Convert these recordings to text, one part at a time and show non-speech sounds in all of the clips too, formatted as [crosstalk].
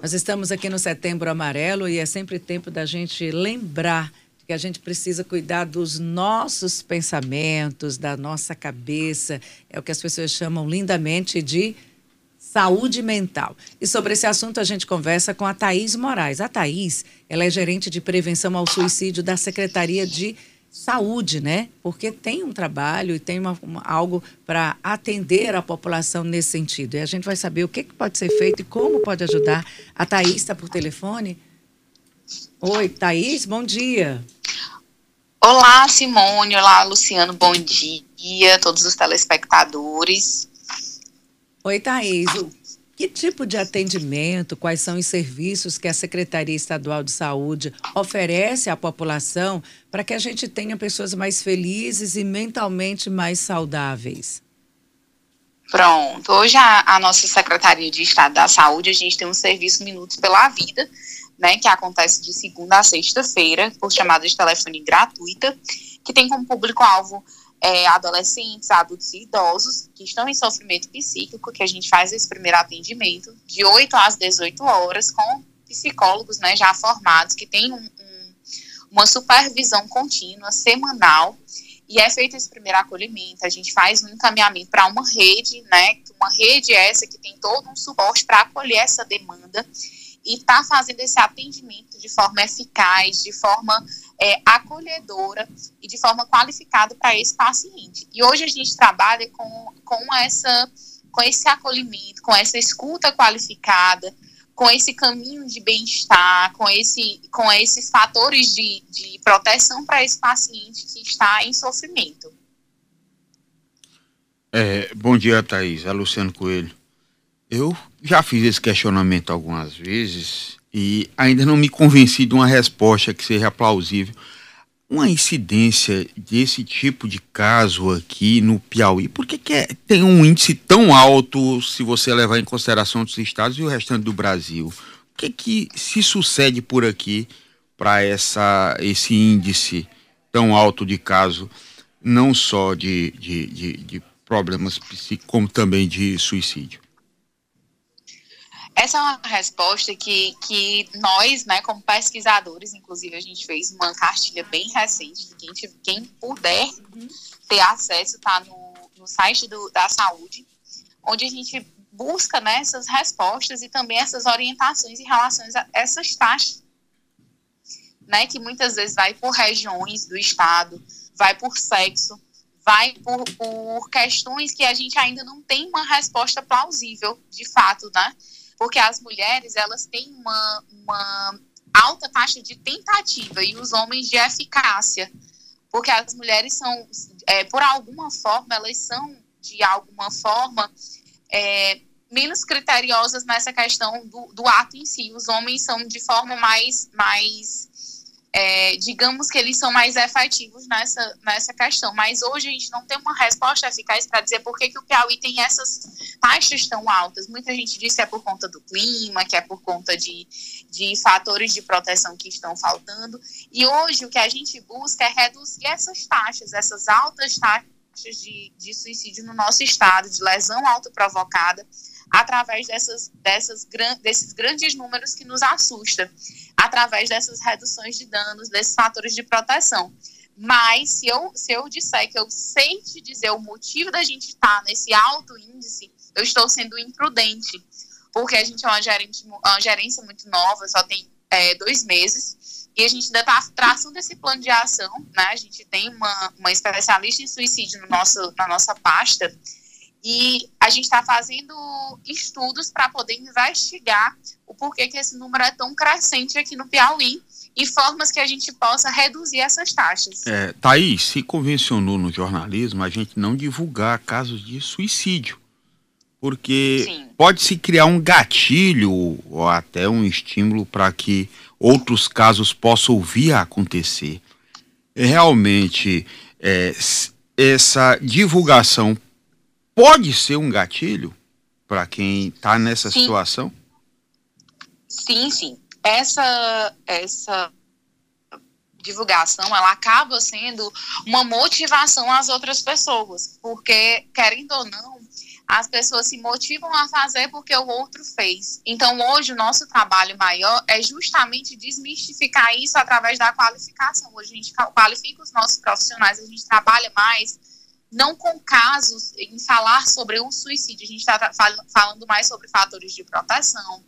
Nós estamos aqui no Setembro Amarelo e é sempre tempo da gente lembrar que a gente precisa cuidar dos nossos pensamentos, da nossa cabeça. É o que as pessoas chamam lindamente de saúde mental. E sobre esse assunto a gente conversa com a Thaís Moraes. A Thaís, ela é gerente de prevenção ao suicídio da Secretaria de saúde, né? Porque tem um trabalho e tem uma, uma, algo para atender a população nesse sentido. E a gente vai saber o que, que pode ser feito e como pode ajudar. A Thaís está por telefone. Oi, Thaís, bom dia. Olá, Simone. Olá, Luciano. Bom dia, todos os telespectadores. Oi, Thaís. Que tipo de atendimento, quais são os serviços que a Secretaria Estadual de Saúde oferece à população para que a gente tenha pessoas mais felizes e mentalmente mais saudáveis? Pronto. Hoje a, a nossa Secretaria de Estado da Saúde, a gente tem um serviço Minutos pela Vida, né, que acontece de segunda a sexta-feira, por chamada de telefone gratuita, que tem como público-alvo é, adolescentes, adultos e idosos que estão em sofrimento psíquico, que a gente faz esse primeiro atendimento de 8 às 18 horas com psicólogos né, já formados, que têm um, um, uma supervisão contínua, semanal, e é feito esse primeiro acolhimento, a gente faz um encaminhamento para uma rede, né, uma rede essa que tem todo um suporte para acolher essa demanda, e está fazendo esse atendimento de forma eficaz, de forma é, acolhedora e de forma qualificada para esse paciente. E hoje a gente trabalha com, com, essa, com esse acolhimento, com essa escuta qualificada, com esse caminho de bem-estar, com, esse, com esses fatores de, de proteção para esse paciente que está em sofrimento. É, bom dia, Thaís. É Luciano Coelho. Eu já fiz esse questionamento algumas vezes e ainda não me convenci de uma resposta que seja plausível. Uma incidência desse tipo de caso aqui no Piauí, por que, que é, tem um índice tão alto se você levar em consideração os estados e o restante do Brasil? O que, que se sucede por aqui para esse índice tão alto de caso, não só de, de, de, de problemas psíquicos, como também de suicídio? Essa é uma resposta que, que nós, né, como pesquisadores, inclusive a gente fez uma cartilha bem recente, quem, quem puder ter acesso, tá no, no site do, da saúde, onde a gente busca né, essas respostas e também essas orientações em relação a essas taxas, né, que muitas vezes vai por regiões do estado, vai por sexo, vai por, por questões que a gente ainda não tem uma resposta plausível, de fato, né? Porque as mulheres elas têm uma, uma alta taxa de tentativa e os homens de eficácia, porque as mulheres são, é, por alguma forma, elas são de alguma forma é, menos criteriosas nessa questão do, do ato em si. Os homens são de forma mais, mais é, digamos que eles são mais efetivos nessa, nessa questão. Mas hoje a gente não tem uma resposta eficaz para dizer por que, que o Piauí tem essas taxas tão altas. Muita gente diz que é por conta do clima, que é por conta de, de fatores de proteção que estão faltando. E hoje o que a gente busca é reduzir essas taxas, essas altas taxas de, de suicídio no nosso estado, de lesão autoprovocada, através dessas, dessas, desses grandes números que nos assusta através dessas reduções de danos, desses fatores de proteção. Mas se eu, se eu disser que eu sei te dizer o motivo da gente estar tá nesse alto índice, eu estou sendo imprudente, porque a gente é uma, gerente, uma gerência muito nova, só tem é, dois meses, e a gente ainda está traçando esse plano de ação, né? A gente tem uma, uma especialista em suicídio no nosso, na nossa pasta, e a gente está fazendo estudos para poder investigar o porquê que esse número é tão crescente aqui no Piauí e formas que a gente possa reduzir essas taxas. É, Thaís, se convencionou no jornalismo a gente não divulgar casos de suicídio. Porque pode se criar um gatilho ou até um estímulo para que outros casos possam vir a acontecer. Realmente, é, essa divulgação pode ser um gatilho para quem está nessa sim. situação? Sim, sim. Essa, essa divulgação, ela acaba sendo uma motivação às outras pessoas, porque, querendo ou não, as pessoas se motivam a fazer porque o outro fez. Então, hoje, o nosso trabalho maior é justamente desmistificar isso através da qualificação. Hoje, a gente qualifica os nossos profissionais, a gente trabalha mais, não com casos em falar sobre o suicídio, a gente está falando mais sobre fatores de proteção,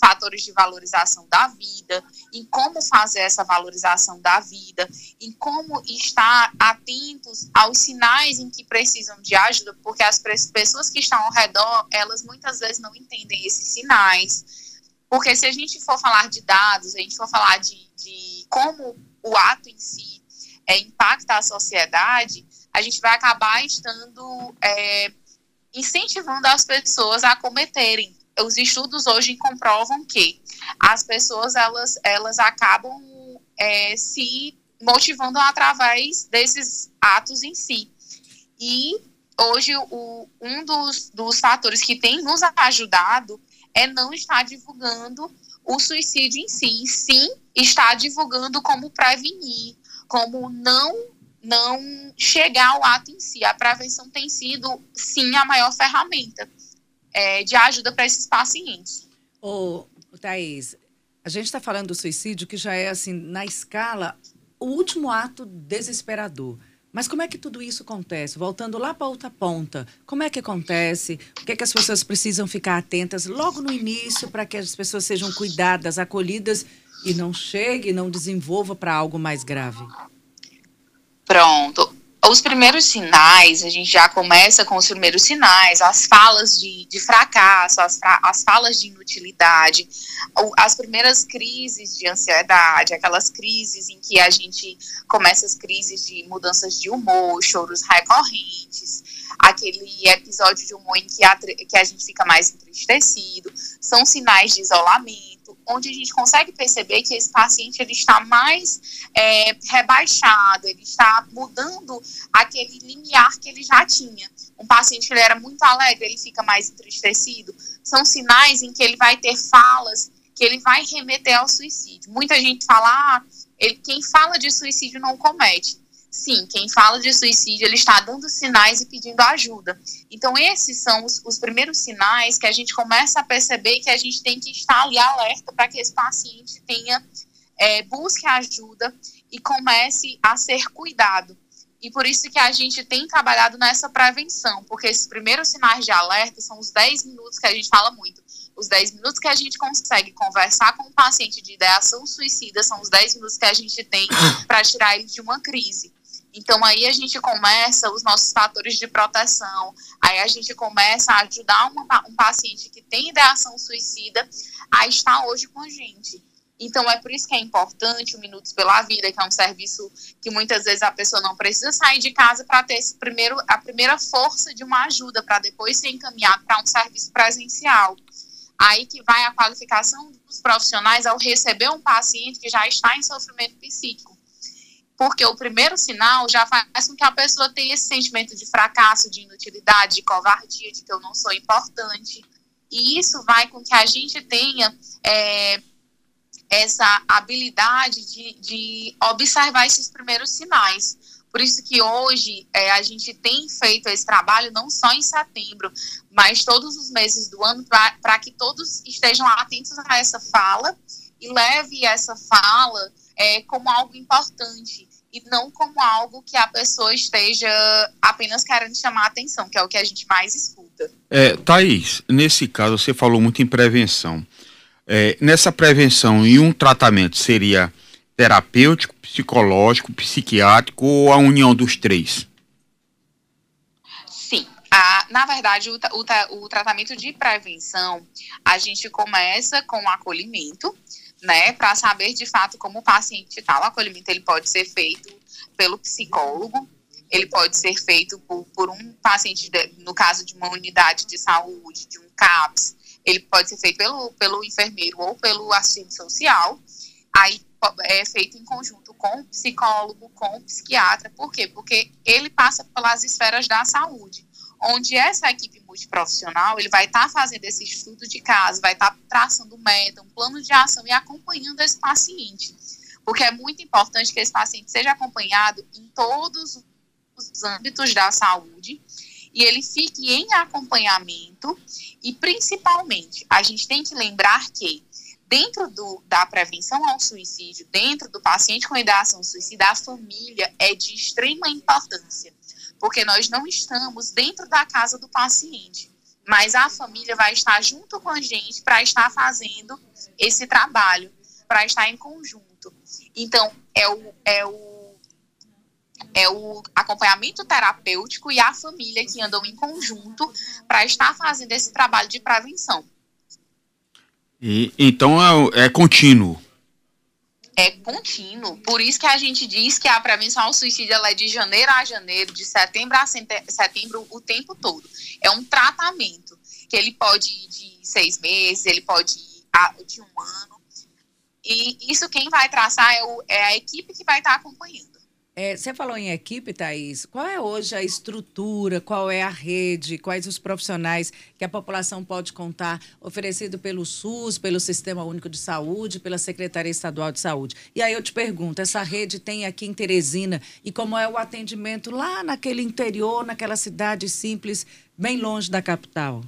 fatores de valorização da vida, em como fazer essa valorização da vida, em como estar atentos aos sinais em que precisam de ajuda, porque as pessoas que estão ao redor, elas muitas vezes não entendem esses sinais. Porque se a gente for falar de dados, a gente for falar de, de como o ato em si é, impacta a sociedade, a gente vai acabar estando é, incentivando as pessoas a cometerem os estudos hoje comprovam que as pessoas elas, elas acabam é, se motivando através desses atos em si. E hoje o, um dos, dos fatores que tem nos ajudado é não estar divulgando o suicídio em si, sim estar divulgando como prevenir, como não não chegar ao ato em si. A prevenção tem sido sim a maior ferramenta é, de ajuda para esses pacientes. Ô, Thaís, a gente está falando do suicídio que já é, assim, na escala, o último ato desesperador. Mas como é que tudo isso acontece? Voltando lá para outra ponta, como é que acontece? O que, é que as pessoas precisam ficar atentas logo no início para que as pessoas sejam cuidadas, acolhidas e não chegue, não desenvolva para algo mais grave? Pronto. Os primeiros sinais, a gente já começa com os primeiros sinais, as falas de, de fracasso, as, as falas de inutilidade, as primeiras crises de ansiedade, aquelas crises em que a gente começa as crises de mudanças de humor, choros recorrentes, aquele episódio de humor em que a, que a gente fica mais entristecido, são sinais de isolamento onde a gente consegue perceber que esse paciente ele está mais é, rebaixado, ele está mudando aquele limiar que ele já tinha. Um paciente ele era muito alegre, ele fica mais entristecido. São sinais em que ele vai ter falas que ele vai remeter ao suicídio. Muita gente fala, ah, ele, quem fala de suicídio não comete. Sim, quem fala de suicídio, ele está dando sinais e pedindo ajuda. Então, esses são os, os primeiros sinais que a gente começa a perceber que a gente tem que estar ali alerta para que esse paciente tenha, é, busque ajuda e comece a ser cuidado. E por isso que a gente tem trabalhado nessa prevenção, porque esses primeiros sinais de alerta são os 10 minutos que a gente fala muito. Os 10 minutos que a gente consegue conversar com o paciente de ideação suicida são os 10 minutos que a gente tem [coughs] para tirar ele de uma crise. Então aí a gente começa os nossos fatores de proteção, aí a gente começa a ajudar uma, um paciente que tem ideação suicida a estar hoje com a gente. Então é por isso que é importante o Minutos pela Vida, que é um serviço que muitas vezes a pessoa não precisa sair de casa para ter esse primeiro, a primeira força de uma ajuda, para depois ser encaminhado para um serviço presencial. Aí que vai a qualificação dos profissionais ao receber um paciente que já está em sofrimento psíquico porque o primeiro sinal já faz com que a pessoa tenha esse sentimento de fracasso, de inutilidade, de covardia, de que eu não sou importante. E isso vai com que a gente tenha é, essa habilidade de, de, observar esses primeiros sinais. Por isso que hoje é, a gente tem feito esse trabalho não só em setembro, mas todos os meses do ano, para que todos estejam atentos a essa fala e leve essa fala é, como algo importante e não como algo que a pessoa esteja apenas querendo chamar a atenção, que é o que a gente mais escuta. É, Thaís, nesse caso você falou muito em prevenção. É, nessa prevenção e um tratamento seria terapêutico, psicológico, psiquiátrico ou a união dos três? Sim. A, na verdade, o, o, o tratamento de prevenção, a gente começa com o acolhimento, né, para saber de fato como o paciente está. O acolhimento ele pode ser feito pelo psicólogo, ele pode ser feito por, por um paciente, de, no caso de uma unidade de saúde, de um CAPS, ele pode ser feito pelo, pelo enfermeiro ou pelo assistente social. Aí é feito em conjunto com o psicólogo, com o psiquiatra. Por quê? Porque ele passa pelas esferas da saúde onde essa equipe multiprofissional ele vai estar tá fazendo esse estudo de caso, vai estar tá traçando meta, um plano de ação e acompanhando esse paciente. Porque é muito importante que esse paciente seja acompanhado em todos os âmbitos da saúde e ele fique em acompanhamento e principalmente a gente tem que lembrar que dentro do, da prevenção ao suicídio, dentro do paciente com ideação suicida, a família é de extrema importância, porque nós não estamos dentro da casa do paciente, mas a família vai estar junto com a gente para estar fazendo esse trabalho, para estar em conjunto. Então, é o, é o é o acompanhamento terapêutico e a família que andam em conjunto para estar fazendo esse trabalho de prevenção. E, então é, é contínuo. É contínuo. Por isso que a gente diz que a prevenção ao suicídio é de janeiro a janeiro, de setembro a setembro, o tempo todo. É um tratamento que ele pode ir de seis meses, ele pode ir de um ano. E isso quem vai traçar é, o, é a equipe que vai estar acompanhando. É, você falou em equipe, Thaís. Qual é hoje a estrutura, qual é a rede, quais os profissionais que a população pode contar, oferecido pelo SUS, pelo Sistema Único de Saúde, pela Secretaria Estadual de Saúde? E aí eu te pergunto, essa rede tem aqui em Teresina e como é o atendimento lá naquele interior, naquela cidade simples, bem longe da capital?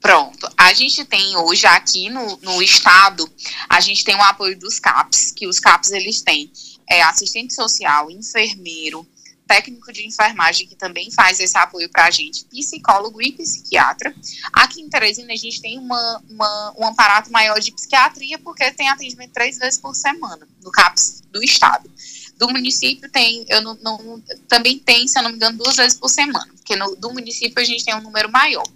Pronto. A gente tem hoje aqui no, no estado, a gente tem o apoio dos CAPs, que os CAPs eles têm é, assistente social, enfermeiro, técnico de enfermagem que também faz esse apoio para a gente, psicólogo e psiquiatra. Aqui em Teresina a gente tem uma, uma, um aparato maior de psiquiatria porque tem atendimento três vezes por semana no CAPS do estado. Do município tem, eu não, não, também tem, se eu não me engano, duas vezes por semana, porque no, do município a gente tem um número maior.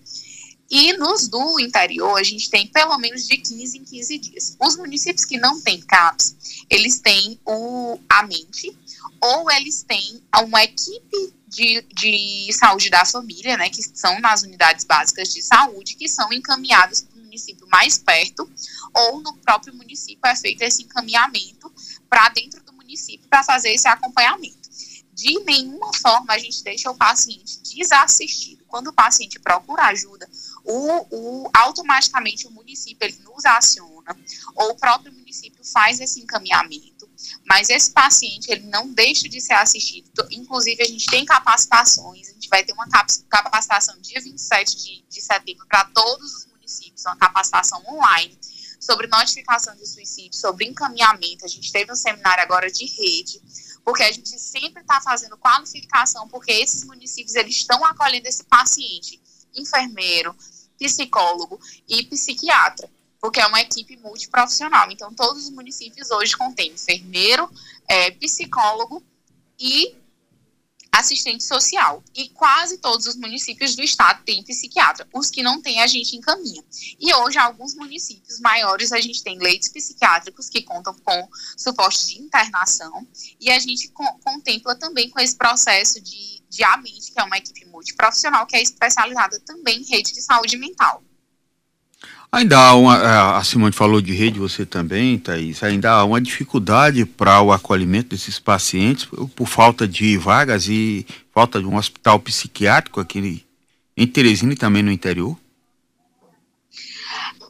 E nos do interior, a gente tem pelo menos de 15 em 15 dias. Os municípios que não têm CAPS, eles têm o, a mente, ou eles têm uma equipe de, de saúde da família, né, que são nas unidades básicas de saúde, que são encaminhados para o município mais perto, ou no próprio município é feito esse encaminhamento para dentro do município para fazer esse acompanhamento. De nenhuma forma a gente deixa o paciente desassistido. Quando o paciente procura ajuda, o, o, automaticamente o município ele nos aciona, ou o próprio município faz esse encaminhamento, mas esse paciente ele não deixa de ser assistido. Inclusive, a gente tem capacitações, a gente vai ter uma capacitação dia 27 de, de setembro para todos os municípios, uma capacitação online sobre notificação de suicídio, sobre encaminhamento. A gente teve um seminário agora de rede, porque a gente sempre está fazendo qualificação, porque esses municípios eles estão acolhendo esse paciente, enfermeiro, psicólogo e psiquiatra, porque é uma equipe multiprofissional. Então, todos os municípios hoje contêm enfermeiro, é, psicólogo e assistente social. E quase todos os municípios do estado têm psiquiatra. Os que não têm, a gente encaminha. E hoje, alguns municípios maiores, a gente tem leitos psiquiátricos que contam com suporte de internação. E a gente co contempla também com esse processo de de AMINT, que é uma equipe multiprofissional que é especializada também em rede de saúde mental. Ainda há uma, é, a Simone falou de rede, você também, Thaís, ainda há uma dificuldade para o acolhimento desses pacientes por, por, falta de vagas e falta de um hospital psiquiátrico aqui em Teresina e também no interior?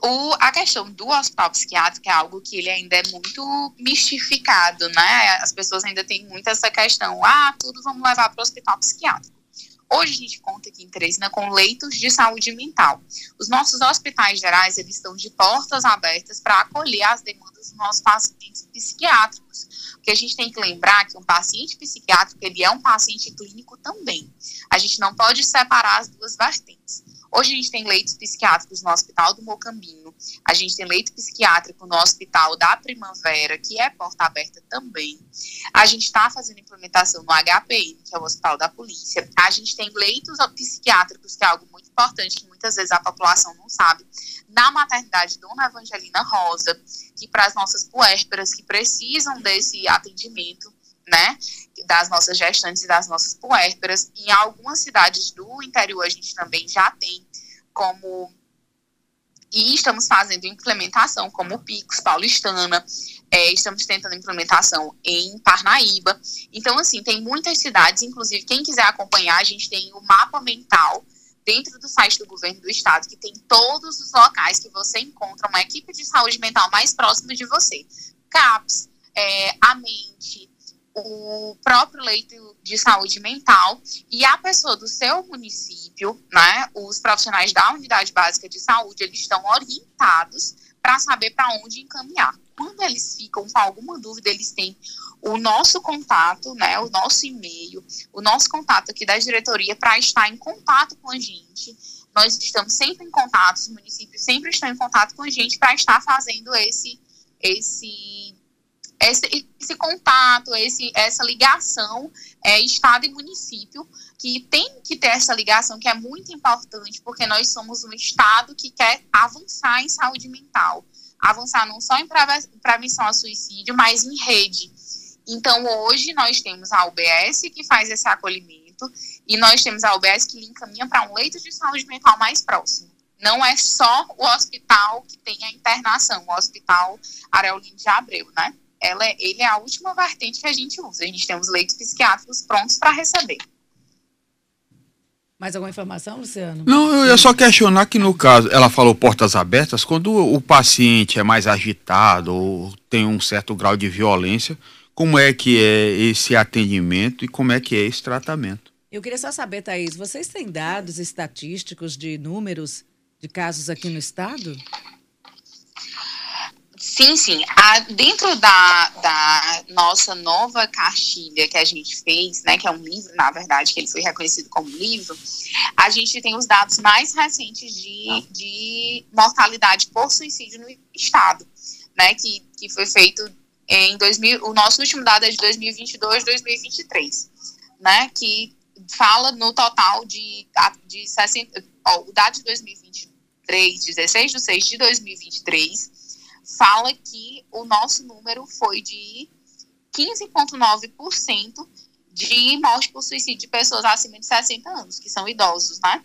O, a questão do hospital psiquiátrico é algo que ele ainda é muito mistificado, né? As pessoas ainda têm muito essa questão, ah, tudo vamos levar para o hospital psiquiátrico. Hoje a gente conta aqui em Teresina com leitos de saúde mental. Os nossos hospitais gerais, eles estão de portas abertas para acolher as demandas dos nossos pacientes psiquiátricos. Porque a gente tem que lembrar que um paciente psiquiátrico, ele é um paciente clínico também. A gente não pode separar as duas vertentes. Hoje a gente tem leitos psiquiátricos no Hospital do Mocambinho, a gente tem leito psiquiátrico no Hospital da Primavera, que é porta aberta também. A gente está fazendo implementação no HPM, que é o Hospital da Polícia. A gente tem leitos psiquiátricos, que é algo muito importante, que muitas vezes a população não sabe, na maternidade Dona Evangelina Rosa, que para as nossas puérperas que precisam desse atendimento, né, das nossas gestantes e das nossas puérperas. Em algumas cidades do interior a gente também já tem como e estamos fazendo implementação como Pix, Paulistana, é, estamos tentando implementação em Parnaíba. Então, assim, tem muitas cidades, inclusive, quem quiser acompanhar, a gente tem o mapa mental dentro do site do governo do estado, que tem todos os locais que você encontra uma equipe de saúde mental mais próxima de você. CAPS, é, a mente, o próprio leito de saúde mental e a pessoa do seu município, né, os profissionais da unidade básica de saúde, eles estão orientados para saber para onde encaminhar. Quando eles ficam com alguma dúvida, eles têm o nosso contato, né, o nosso e-mail, o nosso contato aqui da diretoria para estar em contato com a gente. Nós estamos sempre em contato, os municípios sempre estão em contato com a gente para estar fazendo esse esse esse, esse contato, esse, essa ligação é, Estado e município, que tem que ter essa ligação, que é muito importante, porque nós somos um Estado que quer avançar em saúde mental. Avançar não só em prevenção ao suicídio, mas em rede. Então, hoje, nós temos a UBS, que faz esse acolhimento, e nós temos a UBS que encaminha para um leito de saúde mental mais próximo. Não é só o hospital que tem a internação, o hospital Areolino de Abreu, né? Ela é, ele é a última vertente que a gente usa. A gente tem os leitos psiquiátricos prontos para receber. Mais alguma informação, Luciano? Não, eu ia só questionar que no caso, ela falou portas abertas, quando o paciente é mais agitado ou tem um certo grau de violência, como é que é esse atendimento e como é que é esse tratamento? Eu queria só saber, Thaís, vocês têm dados estatísticos de números de casos aqui no estado? Sim, sim. A, dentro da, da nossa nova cartilha que a gente fez, né, que é um livro, na verdade, que ele foi reconhecido como livro, a gente tem os dados mais recentes de, de mortalidade por suicídio no estado, né, que, que foi feito em 2000, o nosso último dado é de 2022, 2023, né, que fala no total de, de 60, ó, o dado de 2023, 16 de 6 de 2023, fala que o nosso número foi de 15,9% de morte por suicídio de pessoas acima de 60 anos, que são idosos, né?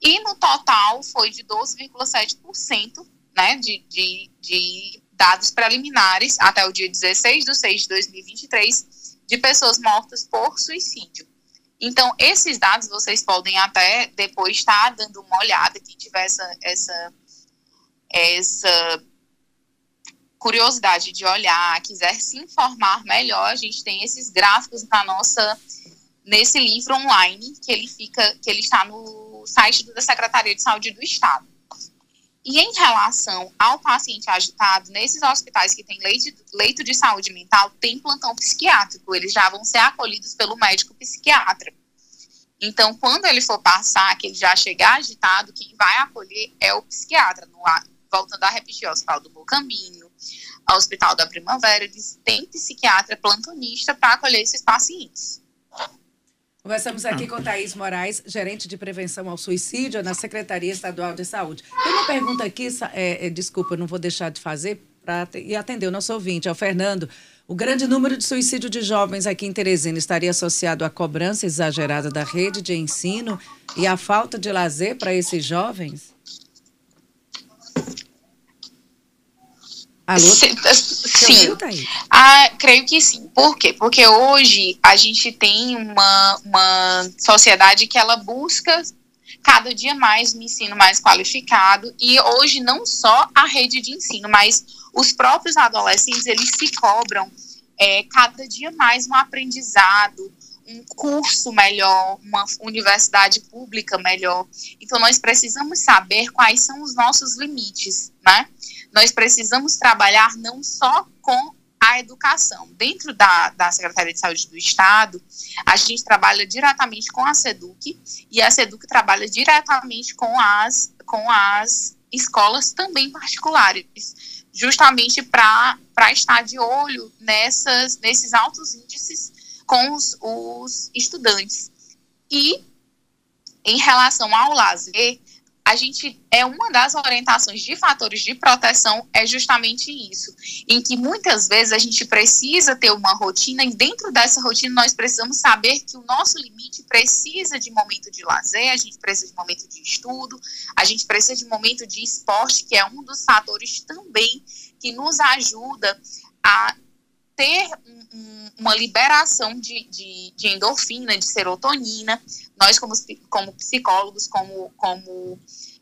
E no total foi de 12,7%, né, de, de, de dados preliminares até o dia 16 de 6 de 2023 de pessoas mortas por suicídio. Então, esses dados vocês podem até depois estar dando uma olhada, quem tiver essa, essa, essa curiosidade de olhar, quiser se informar melhor, a gente tem esses gráficos na nossa nesse livro online que ele fica que ele está no site da Secretaria de Saúde do Estado. E em relação ao paciente agitado, nesses hospitais que leito, leito de saúde mental, tem plantão psiquiátrico, eles já vão ser acolhidos pelo médico psiquiatra. Então, quando ele for passar, que ele já chegar agitado, quem vai acolher é o psiquiatra. No, voltando a repetir, o Hospital do Caminho ao Hospital da Primavera, eles têm psiquiatra plantonista para acolher esses pacientes. Conversamos aqui com Thaís Moraes, gerente de prevenção ao suicídio na Secretaria Estadual de Saúde. Tem uma pergunta aqui, é, é, desculpa, não vou deixar de fazer, para e atender o nosso ouvinte, é o Fernando. O grande número de suicídio de jovens aqui em Teresina estaria associado à cobrança exagerada da rede de ensino e à falta de lazer para esses jovens? Alô? Sim. Ah, creio que sim. Por quê? Porque hoje a gente tem uma, uma sociedade que ela busca cada dia mais um ensino mais qualificado e hoje não só a rede de ensino, mas os próprios adolescentes eles se cobram é, cada dia mais um aprendizado, um curso melhor, uma universidade pública melhor. Então nós precisamos saber quais são os nossos limites, né? Nós precisamos trabalhar não só com a educação. Dentro da, da Secretaria de Saúde do Estado, a gente trabalha diretamente com a SEDUC e a SEDUC trabalha diretamente com as, com as escolas também particulares, justamente para estar de olho nessas, nesses altos índices com os, os estudantes. E em relação ao lazer, a gente é uma das orientações de fatores de proteção é justamente isso, em que muitas vezes a gente precisa ter uma rotina e dentro dessa rotina nós precisamos saber que o nosso limite precisa de momento de lazer, a gente precisa de momento de estudo, a gente precisa de momento de esporte, que é um dos fatores também que nos ajuda a ter um, um, uma liberação de, de, de, endorfina, de serotonina. Nós, como, como psicólogos, como, como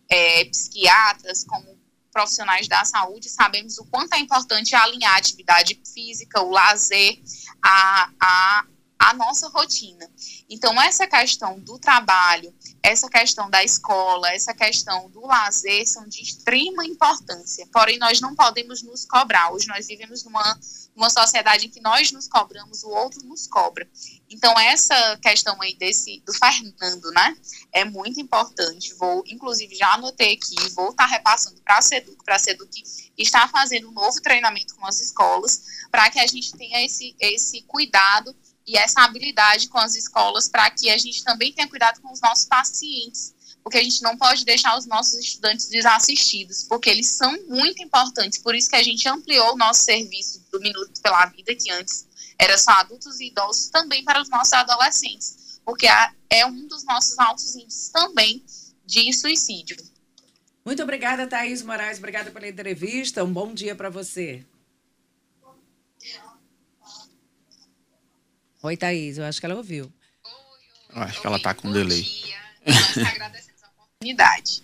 é, psiquiatras, como profissionais da saúde, sabemos o quanto é importante alinhar a atividade física, o lazer, a, a, a nossa rotina. Então, essa questão do trabalho, essa questão da escola, essa questão do lazer são de extrema importância. Porém, nós não podemos nos cobrar. Hoje nós vivemos numa, numa sociedade em que nós nos cobramos, o outro nos cobra. Então, essa questão aí desse do Fernando, né, é muito importante. Vou, inclusive, já anotei aqui, vou estar repassando para a SEDUC, para a SEDUC está fazendo um novo treinamento com as escolas, para que a gente tenha esse, esse cuidado e essa habilidade com as escolas para que a gente também tenha cuidado com os nossos pacientes, porque a gente não pode deixar os nossos estudantes desassistidos, porque eles são muito importantes. Por isso que a gente ampliou o nosso serviço do Minuto pela Vida, que antes era só adultos e idosos, também para os nossos adolescentes, porque é um dos nossos altos índices também de suicídio. Muito obrigada, Thaís Moraes. Obrigada pela entrevista. Um bom dia para você. Oi, Thaís, eu acho que ela ouviu. Eu acho que ela está com delay. Nós agradecemos a oportunidade.